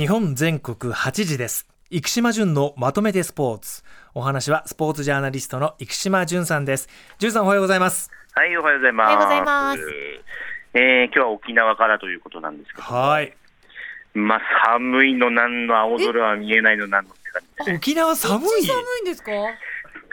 日本全国8時です。生島淳のまとめてスポーツ。お話はスポーツジャーナリストの生島淳さんです。淳さんおはようございます。はい、おはようございます。おはようございます。えー今日は沖縄からということなんですけど、はい。まあ、寒いのなんの、青空は見えないのなんのって感じで、沖縄寒い？寒いんですか？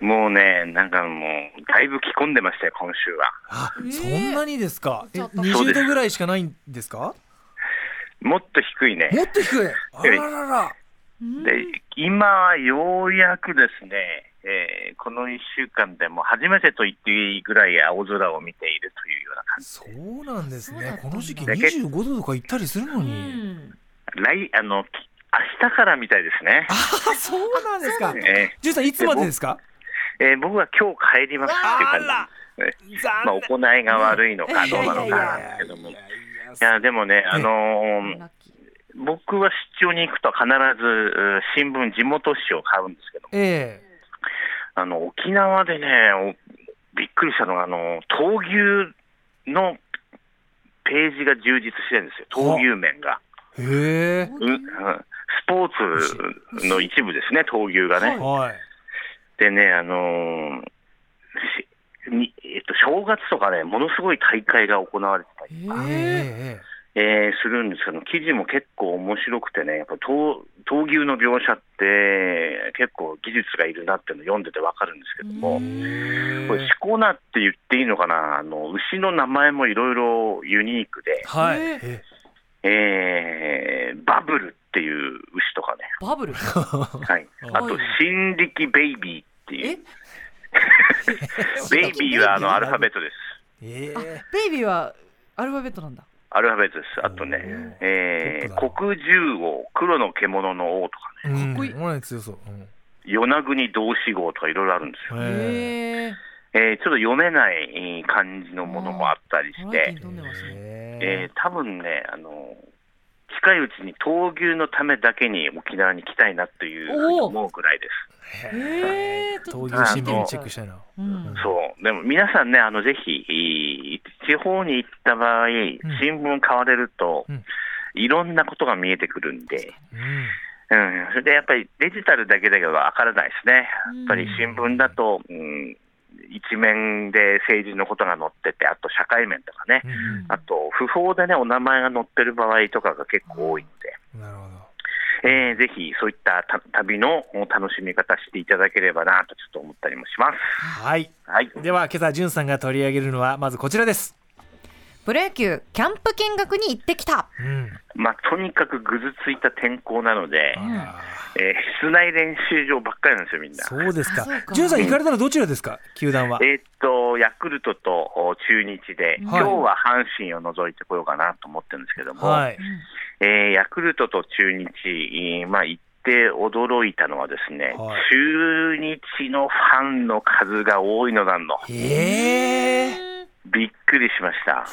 もうね、なんかもう、だいぶ着込んでましたよ、今週は。あ、えーそんなにですか？えちょっと。20度ぐらいしかないんですか？もっと低いね。もっと低い？あららら。で、今、ようやくですね、えーこの1週間でも初めてと言っていいぐらい青空を見ているというような感じ。そうなんですね。この時期で25度とか行ったりするのうに、ん。来、あの、き明日からみたいですね。あ。そうなんですか。え淳さんいつまでですか？ーえー僕は今日帰りますっていう感じ。ね。まあ、残行いが悪いのかどうなのかなんですけども。いいやでもね、あのー僕は出張に行くと必ずう新聞、地元紙を買うんですけども、えあの沖縄でね、おびっくりしたのが、あの闘牛のページが充実してるんですよ、闘牛面が。え。へえううん。スポーツの一部ですね、闘牛がね。はい。でね、あのーしにえっと、正月とかね、ものすごい大会が行われてたり、ええーええーするんですけど、記事も結構面白くてね、やっぱ闘闘牛の描写って、結構技術がいるなっていうのを読んでてわかるんですけども、ええこれ、シコナって言っていいのかな、あの牛の名前もいろいろユニークで、はい。えええーバブルっていう牛とかね、バブル？はい、あとはい、新力ベイビーっていえう、ベイビーはあのアルファベットです。えあえベイビーはアルファベットなんだ。アルファベットです。あとね、えー、黒獣王、黒の獣の王とかね、うん。かっこいい。お前強そう、うん。与那国同志号とかいろいろあるんですよ。えへええーちょっと読めない感じのものもあったりして。えー多分ね、あの、近いうちに闘牛のためだけに沖縄に来たいなというふうに思うぐらいです。闘牛新聞チェックしたいなうん。そう。でも皆さんね、あの、ぜひ、い地方に行った場合、新聞買われると、うん。いろんなことが見えてくるんで、うん。うん、それでやっぱりデジタルだけではわからないですね。やっぱり新聞だと、うん、一面で政治のことが載ってて、あと社会面とかね、うんあと不法でね、お名前が載ってる場合とかが結構多いので、うんなるほど。えーぜひそういったた旅の楽しみ方していただければなとちょっと思ったりもします。はい。はい。では今朝淳さんが取り上げるのはまずこちらですプロ野球キャンプ見学に行ってきた。うん。まあ、とにかくぐずついた天候なので、あえー室内練習場ばっかりなんですよ、みんな。ー。そうですか。あそうか。淳さん行かれたのどちらですか？球団は。えーっと、ヤクルトとお中日で、はい。今日は阪神を除いてこようかなと思ってるんですけども、はい。えーヤクルトと中日、えーまあ、行って驚いたのはですね、はい。中日のファンの数が多いのなんの、へえびっくりしました。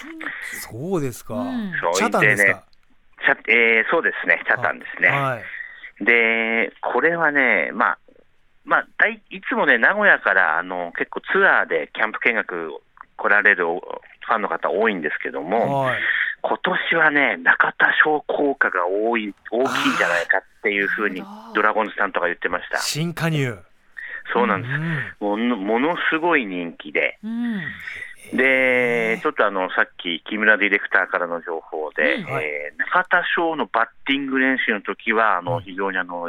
そうですか。うん。そうチャタンでねか？チャえーそうですね、チャタンですね。はい。で、これはね、まあ、まあ、大いつもね、名古屋からあの結構ツアーでキャンプ見学来られるファンの方多いんですけども、はい。今年はね、中田賞効果が多い大きいんじゃないかっていうふうにドラゴンズさんとか言ってました。新加入。そうなんです。うん。ものものすごい人気で、うんで、ちょっとあの、さっき木村ディレクターからの情報で、うん。はいえー中田翔のバッティング練習の時は、あの、うん。非常にあの、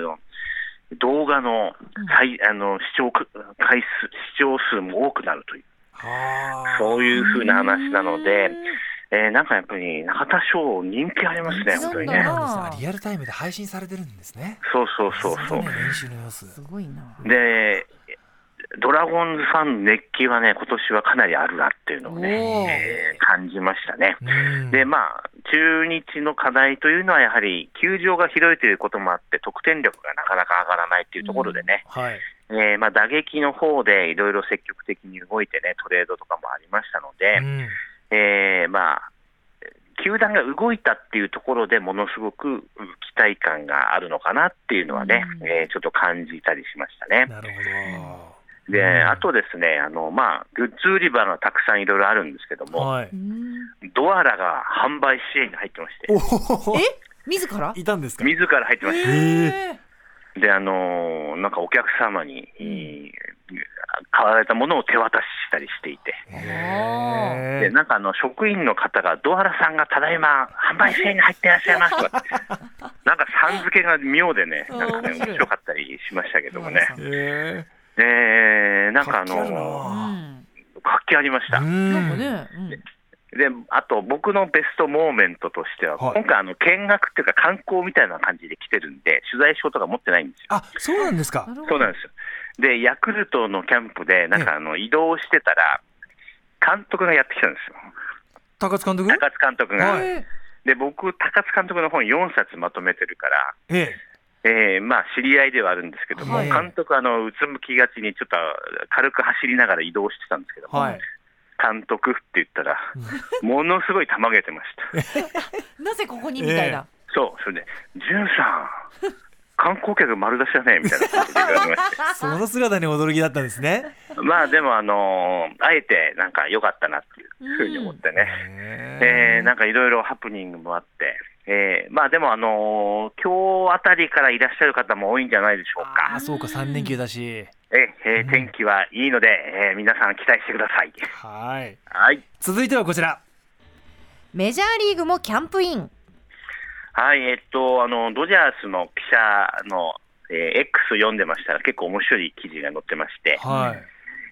動画のうん。最、あの、視聴回数、視聴数も多くなるという、はあ。そういうふうな話なのでうん、えーなんかやっぱり中田翔人気ありますね、本当にね。リアルタイムで配信されてるんですね。そうそうそうそう。すごいな。で、ドラゴンズファンの熱気はね、今年はかなりあるなっていうのをね、え。ー感じましたね。うん。で、まあ、中日の課題というのは、やはり球場が広いということもあって、得点力がなかなか上がらないというところでね、はい。えーまあ、打撃の方でいろいろ積極的に動いてね、トレードとかもありましたので、うん。えーまあ、球団が動いたっていうところでものすごくうん期待感があるのかなっていうのはね、うん。えーちょっと感じたりしましたね。なるほで、うん。あとですね、あの、まあ、グッズ売り場がたくさんいろいろあるんですけども、どはい。うんドアラが販売支援に入ってまして、え？自ら？いたんですか？自ら入ってました。えで、あのーなんかお客様に、えー買われたものを手渡ししたりしていて、へでなんかあの職員の方が、ドアラさんがただいま販売制に入っていらっしゃいますとか。なんかさん付けが妙でね、うんなんかね、面白い。面白かったりしましたけどもね、えでなんかあのうん活気ありました。うんなんかね、うんであと僕のベストモーメントとしては、はい今回あの、見学っていうか、観光みたいな感じで来てるんで、取材証とか持ってないんですよ。あそうなんですかそうなんですよ。で、ヤクルトのキャンプで、なんかあの移動してたら、監督がやってきたんですよ。高津監督高津監督が。はいえで、僕、高津監督の本4冊まとめてるから、ええーまあ、知り合いではあるんですけども、はい。監督、あのうつむきがちにちょっと軽く走りながら移動してたんですけども、えはい。監督って言ったら、ものすごいたまげてました。なぜここにみたいな？そう、それで、じゅんさん、観光客丸出しだねみたいな感じで言われましその姿に驚きだったんですね。た。まあでも、あのーあえてなんか良かったなっていうふうに思ってね、えーなんかいろいろハプニングもあって、えーまあでも、あのー今日あたりからいらっしゃる方も多いんじゃないでしょうか。ああそうか3連休だしええー天気はいいので、えー皆さん期待してください。はいはい。続いてはこちらメジャーリーグもキャンプイン。はい、えっと、あの、ドジャースの記者の、えー X を読んでましたら結構面白い記事が載ってまして、はい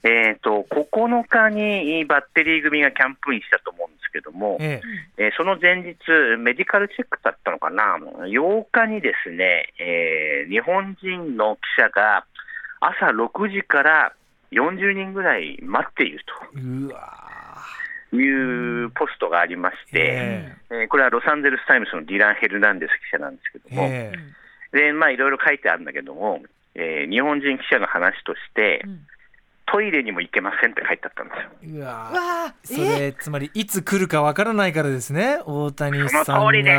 えっと、9日にバッテリー組がキャンプインしたと思うんですけども、ええ。ーその前日、メディカルチェックだったのかな、8日にですね、えー日本人の記者が朝6時から40人ぐらい待っているえうわというポストがありまして、ええ。ーこれはロサンゼルス・タイムズのディラン・ヘルナンデス記者なんですけども、え。でまあ、いろいろ書いてあるんだけども、えー日本人記者の話として、うんトイレにも行けませんって書いてあったんですよ。うわそれつまりいつ来るかわからないからですね。大谷さんその通りでま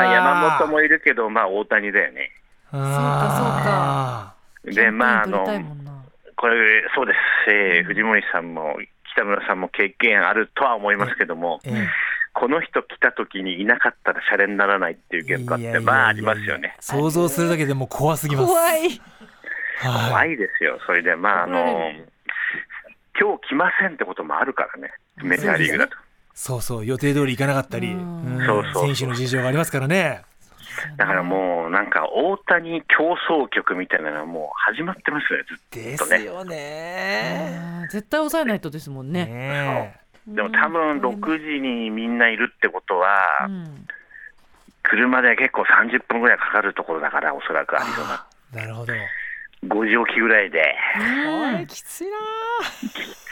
あ、山本もいるけど、まあ、大谷だよね。あで、まあ、あのキャンプイン取りたいもんな。これ、そうです、えー藤森さんも北村さんも経験あるとは思いますけども、この人来た時にいなかったらシャレにならないっていうえ現場って、まあ、ありますよね。想像するだけでもう怖すぎます。怖い。は怖いですよ、それで、まあ、あの今日来ませんってこともあるからね、メジャーリーグだと。そうそう予定通り行かなかったりうん。うんそうそうそう。選手の事情がありますからね。だからもう、なんか大谷競争曲みたいなのがもう始まってますよね、ずっでとね。すよね。絶対抑えないとですもんね。ねでも多分6時にみんないるってことは、うん。車で結構30分ぐらいかかるところだから、おそらくアリゾナ。えなるほど5時起きぐらいで、きついな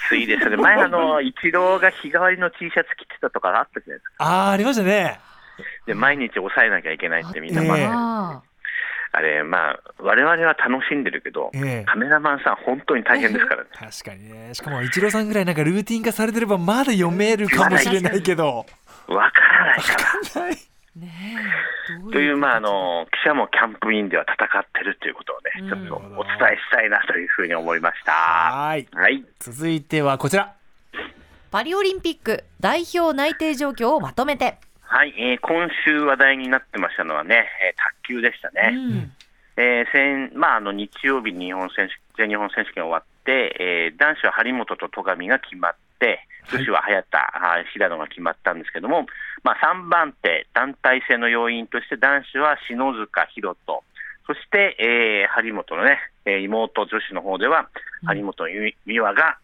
ついですね。前、あの、イチローが日替わりの T シャツ着てたとかがあったじゃないですか。あーありましたね。で、毎日抑えなきゃいけないってみんな、ええまあ、ああれ、まあ、我々は楽しんでるけど、ええ。カメラマンさん本当に大変ですからね。確かにね。しかもイチローさんぐらいなんかルーティン化されてればまだ読めるかもしれないけど。わからないから。はいーねえどという、まあ、あの、記者もキャンプインでは戦ってるということをね、うんちょっとお伝えしたいなというふうに思いました。はいはい。続いてはこちらパリオリンピック代表内定状況をまとめて。はい、えー今週話題になってましたのはね、えー卓球でしたね。うんえー先まあ、あの日曜日に日本選手全日本選手権終わって、えー男子は張本と戸上が決まって、女子は早田、あー平野が決まったんですけども、まあ、3番手、団体戦の要因として男子は篠塚大翔、そして、えー張本のね、えー妹女子の方では、張本美和が、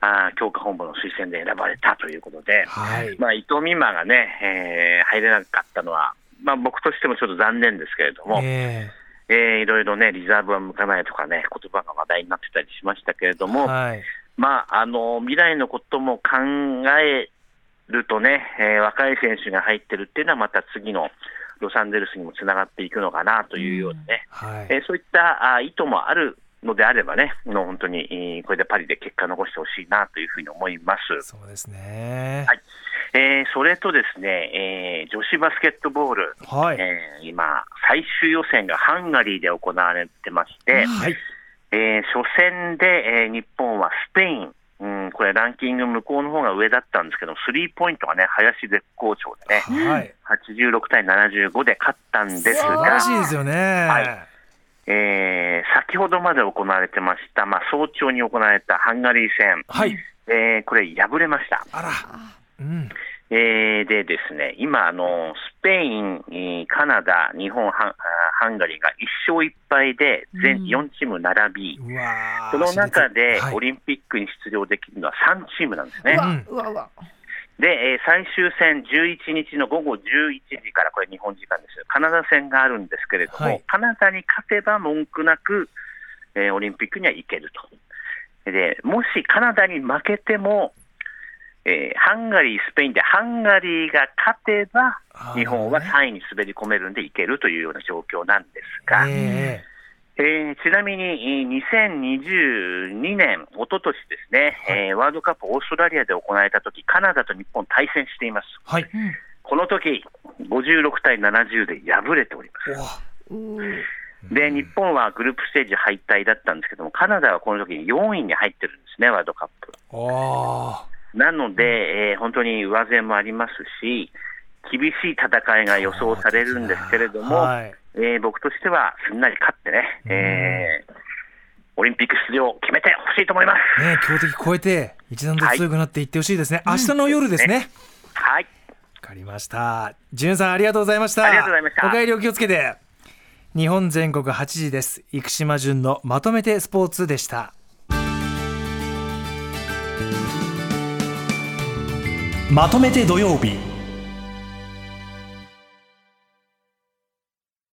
あー強化本部の推薦で選ばれたということで、はい。まあ、伊藤美誠がね、えー入れなかったのは、まあ、僕としてもちょっと残念ですけれども、ええ。ーいろいろね、リザーブは向かないとかね、言葉が話題になってたりしましたけれどえも、はいまあ、あの、未来のことも考えるとね、えー若い選手が入ってるっていうのは、また次のロサンゼルスにもつながっていくのかなというようにね、はい。えーそういったあ意図もあるのであればね、もう本当に、えーこれでパリで結果残してほしいなというふうに思います。そうですね。はい。えーそれとですね、えー女子バスケットボール、はい。えー今、最終予選がハンガリーで行われてまして、はいえー初戦で、えー日本はスペインうん、これ、ランキング向こうの方が上だったんですけど、スリーポイントがね、林絶好調でね、はい。86対75で勝ったんです素晴がら、しいですよね。はいえー先ほどまで行われてました、まあ、早朝に行われたハンガリー戦、はい。えーこれ、敗れました。あら。うん。えーでですね、今、あのスペイン、えーカナダ、日本、ハンあハンガリーが1勝1敗で全うん4チーム並び、うわーその中ではいオリンピックに出場できるのは3チームなんですね。で、えー最終戦11日の午後11時から、これ日本時間です。カナダ戦があるんですけれども、はいカナダに勝てば文句なく、えーオリンピックには行けると。で、もしカナダに負けても、えーハンガリー、スペインでハンガリーが勝てば、日本は3位に滑り込めるんでいけるというような状況なんですが、ええーちなみにえー2022年、一昨年ですね、えーワールドカップオーストラリアで行われたとき、カナダと日本対戦しています。ーはい。この時56対70で敗れておりまおす。で、日本はグループステージ敗退だったんですけども、カナダはこの時に4位に入ってるんですね、ワールドカップ。なので、えー本当に上背もありますし、厳しい戦いが予想されるんですけれども、はい。えー僕としてはすんなり勝ってね、えーオリンピック出場を決めてほしいと思います。ね強敵超えて一段と強くなっていってほしいですね。明日の夜ですね。はい。わかりました。じゅんさんありがとうございました。ありがとうございましたお帰りお気をつけて。日本全国8時です。生島淳のまとめてスポーツでした。まとめて土曜日。